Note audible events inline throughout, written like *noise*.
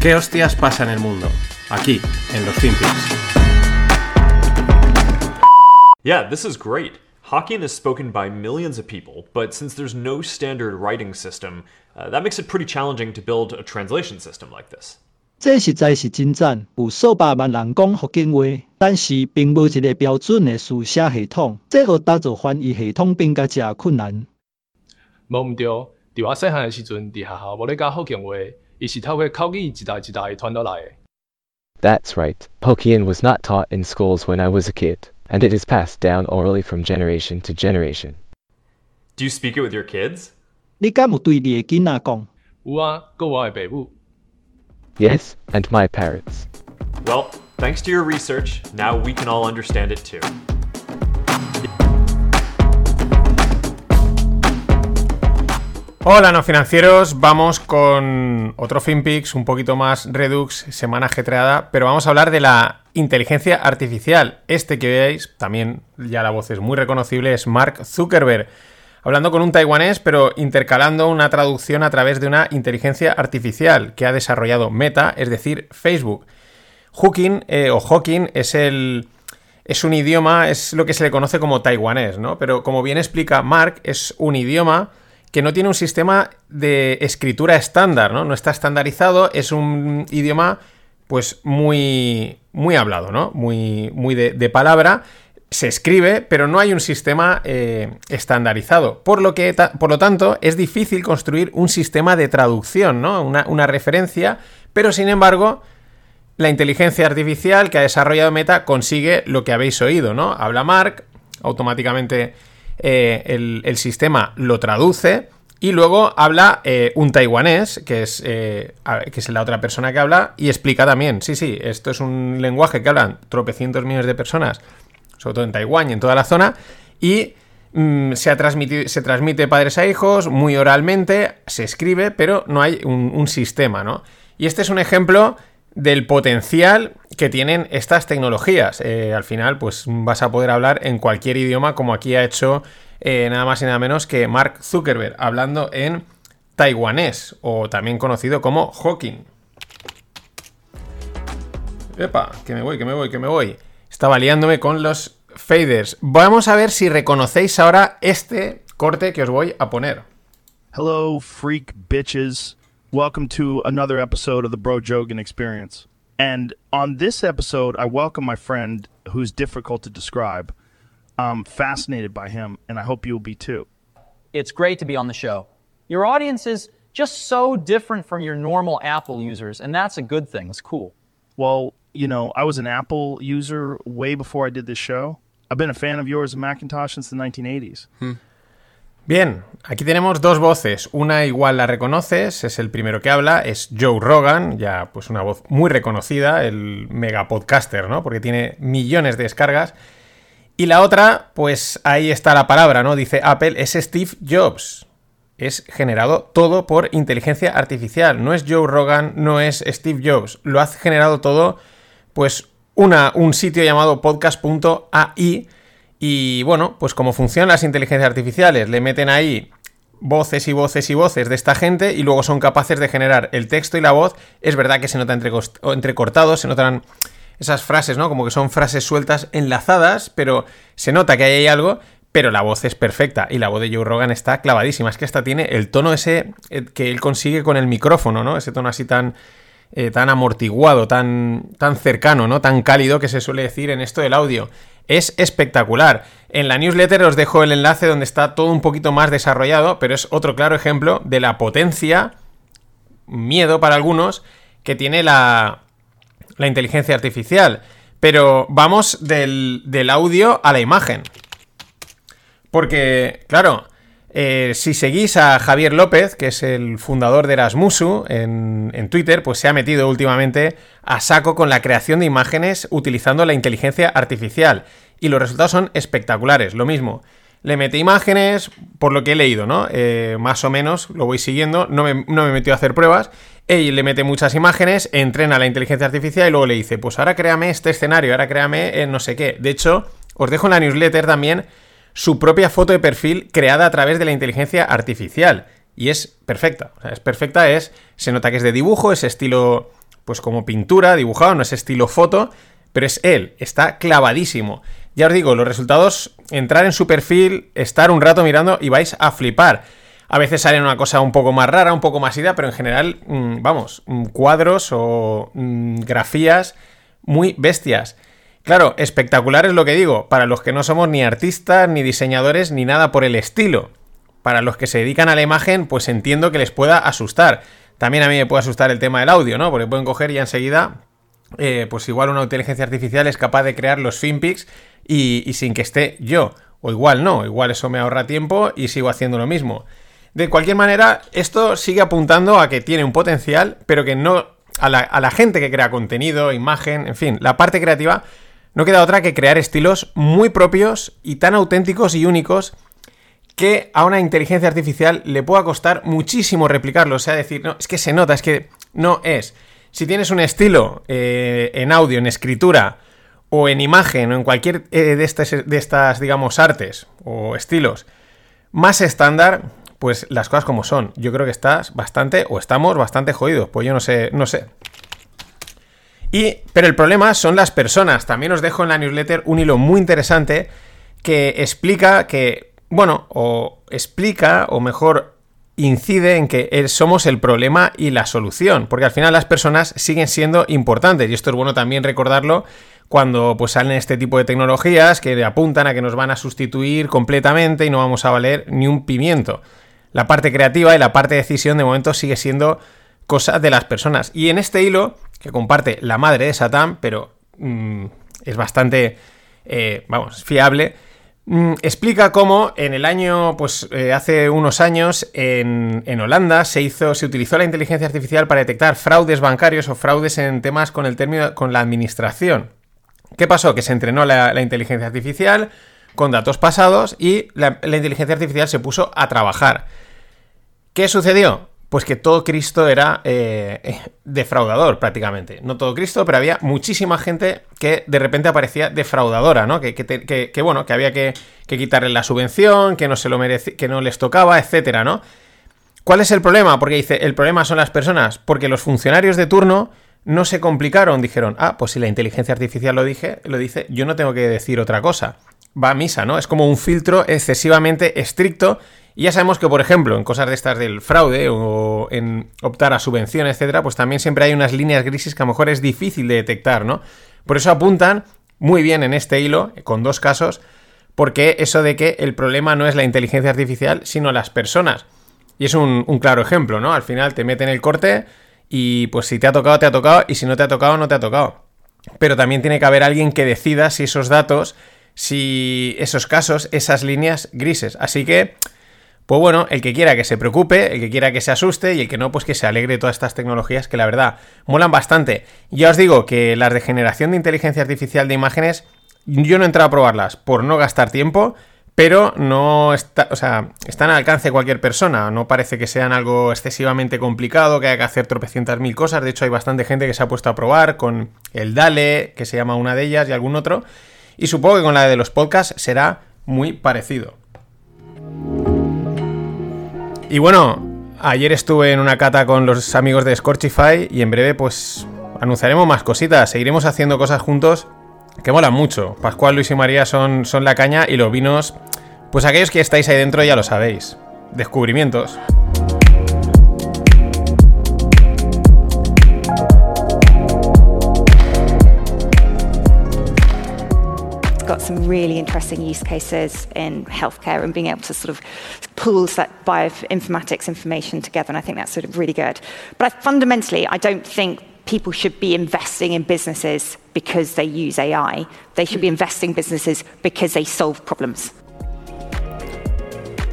¿Qué hostias pasa en el mundo? Aquí, en los Finpics. Yeah, this is great. Hokkien is spoken by millions of people, but since there's no standard writing system, uh, that makes it pretty challenging to build a translation system like this. 这实在是真赞，有数百万人讲福建话，但是并无一个标准的书写系统，这互打造翻译系统变甲真困难。无毋对，伫我细汉的时阵，伫学校无咧教福建话， that's right. Hokkien was not taught in schools when I was a kid, and it is passed down orally from generation to generation. Do you speak it with your kids? Yes, and my parents. Well, thanks to your research, now we can all understand it too. Hola, no financieros. Vamos con otro FinPix, un poquito más Redux, semana ajetreada, pero vamos a hablar de la inteligencia artificial. Este que veáis, también ya la voz es muy reconocible, es Mark Zuckerberg. Hablando con un taiwanés, pero intercalando una traducción a través de una inteligencia artificial que ha desarrollado Meta, es decir, Facebook. Hooking eh, o Hawking es el. Es un idioma, es lo que se le conoce como taiwanés, ¿no? Pero como bien explica Mark, es un idioma que no tiene un sistema de escritura estándar, ¿no? No está estandarizado, es un idioma pues muy, muy hablado, ¿no? Muy, muy de, palabra. Se escribe, pero no hay un sistema eh, estandarizado. Por lo, que, por lo tanto, es difícil construir un sistema de traducción, ¿no? Una, una referencia, pero sin embargo, la inteligencia artificial que ha desarrollado Meta consigue lo que habéis oído, ¿no? Habla Mark, automáticamente eh, el, sistema lo traduce y luego habla eh, un taiwanés, que es, eh, que es la otra persona que habla, y explica también, sí, sí, esto es un lenguaje que hablan tropecientos millones de personas, sobre todo en Taiwán y en toda la zona, y mmm, se, ha transmitido, se transmite padres a hijos muy oralmente, se escribe, pero no hay un, un sistema, ¿no? Y este es un ejemplo del potencial que tienen estas tecnologías. Eh, al final, pues vas a poder hablar en cualquier idioma, como aquí ha hecho eh, nada más y nada menos que Mark Zuckerberg, hablando en taiwanés, o también conocido como Hawking. Epa, que me voy, que me voy, que me voy. Estaba liándome con los faders. Vamos a ver si reconocéis ahora este corte que os voy a poner. Hello, freak bitches. Welcome to another episode of the Bro Jogan Experience. And on this episode, I welcome my friend who's difficult to describe. I'm fascinated by him, and I hope you'll be too. It's great to be on the show. Your audience is just so different from your normal Apple users, and that's a good thing. It's cool. Well, you know, I was an Apple user way before I did this show. I've been a fan of yours and Macintosh since the 1980s. Hmm. Bien, aquí tenemos dos voces. Una igual la reconoces, es el primero que habla, es Joe Rogan, ya pues una voz muy reconocida, el mega podcaster, ¿no? Porque tiene millones de descargas. Y la otra, pues ahí está la palabra, ¿no? Dice Apple, es Steve Jobs. Es generado todo por inteligencia artificial. No es Joe Rogan, no es Steve Jobs. Lo ha generado todo, pues, una, un sitio llamado podcast.ai y bueno, pues como funcionan las inteligencias artificiales, le meten ahí voces y voces y voces de esta gente y luego son capaces de generar el texto y la voz. Es verdad que se nota entrecortados, se notan esas frases, ¿no? Como que son frases sueltas enlazadas, pero se nota que ahí hay algo, pero la voz es perfecta y la voz de Joe Rogan está clavadísima. Es que hasta tiene el tono ese eh, que él consigue con el micrófono, ¿no? Ese tono así tan... Eh, tan amortiguado, tan, tan cercano, ¿no? Tan cálido que se suele decir en esto del audio. Es espectacular. En la newsletter os dejo el enlace donde está todo un poquito más desarrollado, pero es otro claro ejemplo de la potencia, miedo para algunos, que tiene la, la inteligencia artificial. Pero vamos del, del, audio a la imagen. Porque, claro, eh, si seguís a Javier López, que es el fundador de Erasmusu en, Twitter, pues se ha metido últimamente a saco con la creación de imágenes utilizando la inteligencia artificial. Y los resultados son espectaculares. Lo mismo, le mete imágenes, por lo que he leído, ¿no? Eh, más o menos, lo voy siguiendo, no me, no me metió a hacer pruebas. Él le mete muchas imágenes, entrena la inteligencia artificial y luego le dice, pues ahora créame este escenario, ahora créame no sé qué. De hecho, os dejo en la newsletter también su propia foto de perfil creada a través de la inteligencia artificial. Y es perfecta. Es perfecta, es. Se nota que es de dibujo, es estilo pues como pintura, dibujado, no es estilo foto, pero es él, está clavadísimo. Ya os digo, los resultados, entrar en su perfil, estar un rato mirando y vais a flipar. A veces sale una cosa un poco más rara, un poco más ida, pero en general, mm, vamos, mm, cuadros o mm, grafías muy bestias. Claro, espectacular es lo que digo, para los que no somos ni artistas, ni diseñadores, ni nada por el estilo. Para los que se dedican a la imagen, pues entiendo que les pueda asustar. También a mí me puede asustar el tema del audio, ¿no? Porque pueden coger y enseguida, eh, pues igual una inteligencia artificial es capaz de crear los finpics y, y sin que esté yo. O igual no, igual eso me ahorra tiempo y sigo haciendo lo mismo. De cualquier manera, esto sigue apuntando a que tiene un potencial, pero que no. A la, gente que crea contenido, imagen, en fin, la parte creativa, no queda otra que crear estilos muy propios y tan auténticos y únicos que a una inteligencia artificial le pueda costar muchísimo replicarlo. O sea, decir, no, es que se nota, es que no es. Si tienes un estilo eh, en audio, en escritura, o en imagen, o en cualquier eh, de, estas, de estas, digamos, artes o estilos más estándar, pues las cosas como son. Yo creo que estás bastante, o estamos bastante jodidos. Pues yo no sé, no sé. Y, pero el problema son las personas. También os dejo en la newsletter un hilo muy interesante que explica que bueno, o explica, o mejor incide en que somos el problema y la solución, porque al final las personas siguen siendo importantes y esto es bueno también recordarlo cuando pues salen este tipo de tecnologías que apuntan a que nos van a sustituir completamente y no vamos a valer ni un pimiento. La parte creativa y la parte de decisión de momento sigue siendo cosa de las personas. Y en este hilo, que comparte la madre de Satán, pero mmm, es bastante, eh, vamos, fiable, Mm, explica cómo en el año, pues eh, hace unos años, en, en, Holanda se hizo, se utilizó la inteligencia artificial para detectar fraudes bancarios o fraudes en temas con el término, con la administración. ¿Qué pasó? Que se entrenó la, inteligencia artificial con datos pasados y la inteligencia artificial se puso a trabajar. ¿Qué sucedió? Pues que todo Cristo era eh, *laughs* defraudador prácticamente. No todo Cristo, pero había muchísima gente que de repente aparecía defraudadora, ¿no? Que, bueno, que había que, quitarle la subvención, que no se lo merece, que no les tocaba, etcétera, ¿no? ¿Cuál es el problema? Porque dice, el problema son las personas, porque los funcionarios de turno no se complicaron, dijeron, ah, pues si la inteligencia artificial lo, dije, lo dice, yo no tengo que decir otra cosa. Va a misa, ¿no? Es como un filtro excesivamente estricto y ya sabemos que, por ejemplo, en cosas de estas del fraude o en optar a subvenciones, etcétera, pues también siempre hay unas líneas grises que a lo mejor es difícil de detectar, ¿no? Por eso apuntan muy bien en este hilo, con dos casos, porque eso de que el problema no es la inteligencia artificial, sino las personas. Y es un, un claro ejemplo, ¿no? Al final te meten el corte y pues si te ha tocado, te ha tocado, y si no te ha tocado, no te ha tocado. Pero también tiene que haber alguien que decida si esos datos, si esos casos, esas líneas grises. Así que pues bueno, el que quiera que se preocupe, el que quiera que se asuste y el que no, pues que se alegre de todas estas tecnologías que la verdad molan bastante. Ya os digo que las de generación de inteligencia artificial de imágenes, yo no he entrado a probarlas por no gastar tiempo, pero no está, o sea, están al alcance de cualquier persona. No parece que sean algo excesivamente complicado, que haya que hacer tropecientas mil cosas. De hecho, hay bastante gente que se ha puesto a probar con el Dale, que se llama una de ellas, y algún otro. Y supongo que con la de los podcasts será muy parecido. Y bueno, ayer estuve en una cata con los amigos de Scorchify y en breve pues anunciaremos más cositas, seguiremos haciendo cosas juntos que molan mucho. Pascual, Luis y María son, son la caña y los vinos, pues aquellos que estáis ahí dentro ya lo sabéis. Descubrimientos. got some really interesting use cases in healthcare and being able to sort of pull that bioinformatics information together. And I think that's sort of really good. But I, fundamentally, I don't think people should be investing in businesses because they use AI. They should be investing businesses because they solve problems.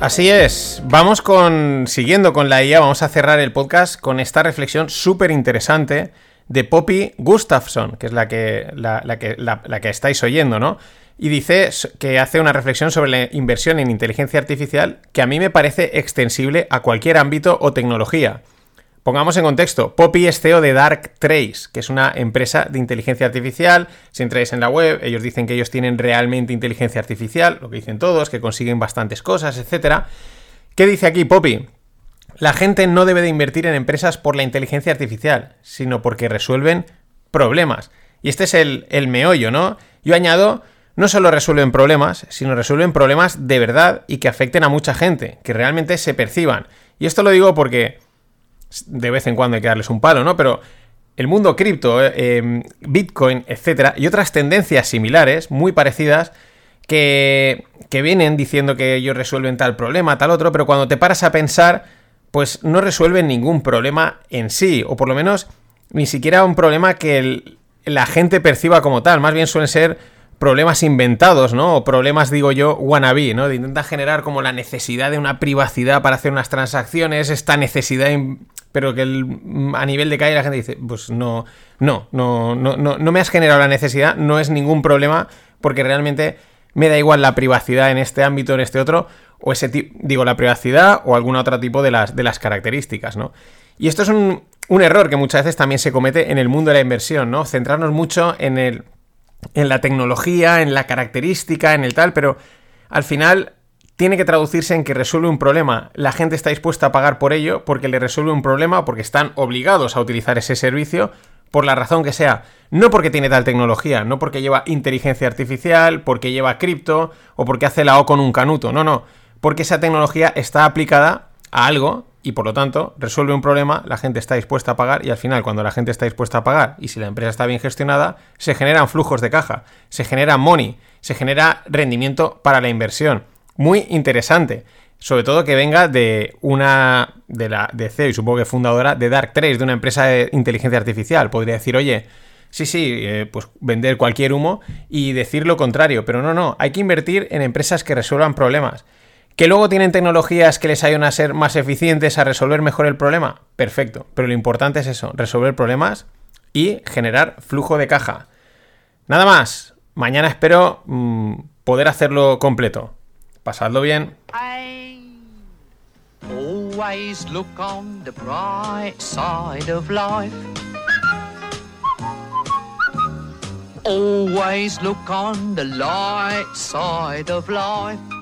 Así es, vamos con, siguiendo con la IA, vamos a cerrar el podcast con esta reflexión súper interesante de Poppy Gustafsson, que es la que, la, la que, la, la que estáis oyendo, ¿no? Y dice que hace una reflexión sobre la inversión en inteligencia artificial que a mí me parece extensible a cualquier ámbito o tecnología. Pongamos en contexto, Poppy es CEO de Darktrace, que es una empresa de inteligencia artificial. Si entráis en la web, ellos dicen que ellos tienen realmente inteligencia artificial, lo que dicen todos, que consiguen bastantes cosas, etc. ¿Qué dice aquí Poppy? La gente no debe de invertir en empresas por la inteligencia artificial, sino porque resuelven problemas. Y este es el, el meollo, ¿no? Yo añado, no solo resuelven problemas, sino resuelven problemas de verdad y que afecten a mucha gente, que realmente se perciban. Y esto lo digo porque de vez en cuando hay que darles un palo, ¿no? Pero el mundo cripto, eh, Bitcoin, etcétera, y otras tendencias similares, muy parecidas, que, que vienen diciendo que ellos resuelven tal problema, tal otro, pero cuando te paras a pensar pues no resuelven ningún problema en sí, o por lo menos ni siquiera un problema que la gente perciba como tal, más bien suelen ser problemas inventados, ¿no? O problemas, digo yo, wannabe, ¿no? De generar como la necesidad de una privacidad para hacer unas transacciones, esta necesidad, pero que a nivel de calle la gente dice, pues no, no, no, no, no, no me has generado la necesidad, no es ningún problema, porque realmente me da igual la privacidad en este ámbito, en este otro, o ese tipo, digo, la privacidad o algún otro tipo de las, de las características, ¿no? Y esto es un, un, error que muchas veces también se comete en el mundo de la inversión, ¿no? Centrarnos mucho en, el, en la tecnología, en la característica, en el tal, pero al final tiene que traducirse en que resuelve un problema. La gente está dispuesta a pagar por ello porque le resuelve un problema porque están obligados a utilizar ese servicio por la razón que sea. No porque tiene tal tecnología, no porque lleva inteligencia artificial, porque lleva cripto o porque hace la O con un canuto. No, no porque esa tecnología está aplicada a algo y por lo tanto resuelve un problema, la gente está dispuesta a pagar y al final cuando la gente está dispuesta a pagar y si la empresa está bien gestionada, se generan flujos de caja, se genera money, se genera rendimiento para la inversión. Muy interesante. Sobre todo que venga de una de la de CEO y supongo que fundadora de Dark Trace, de una empresa de inteligencia artificial. Podría decir, oye, sí, sí, eh, pues vender cualquier humo y decir lo contrario. Pero no, no, hay que invertir en empresas que resuelvan problemas. ¿Que luego tienen tecnologías que les ayudan a ser más eficientes, a resolver mejor el problema? Perfecto. Pero lo importante es eso, resolver problemas y generar flujo de caja. Nada más. Mañana espero mmm, poder hacerlo completo. Pasadlo bien. Always look on the bright side of life. Always look on the light side of life.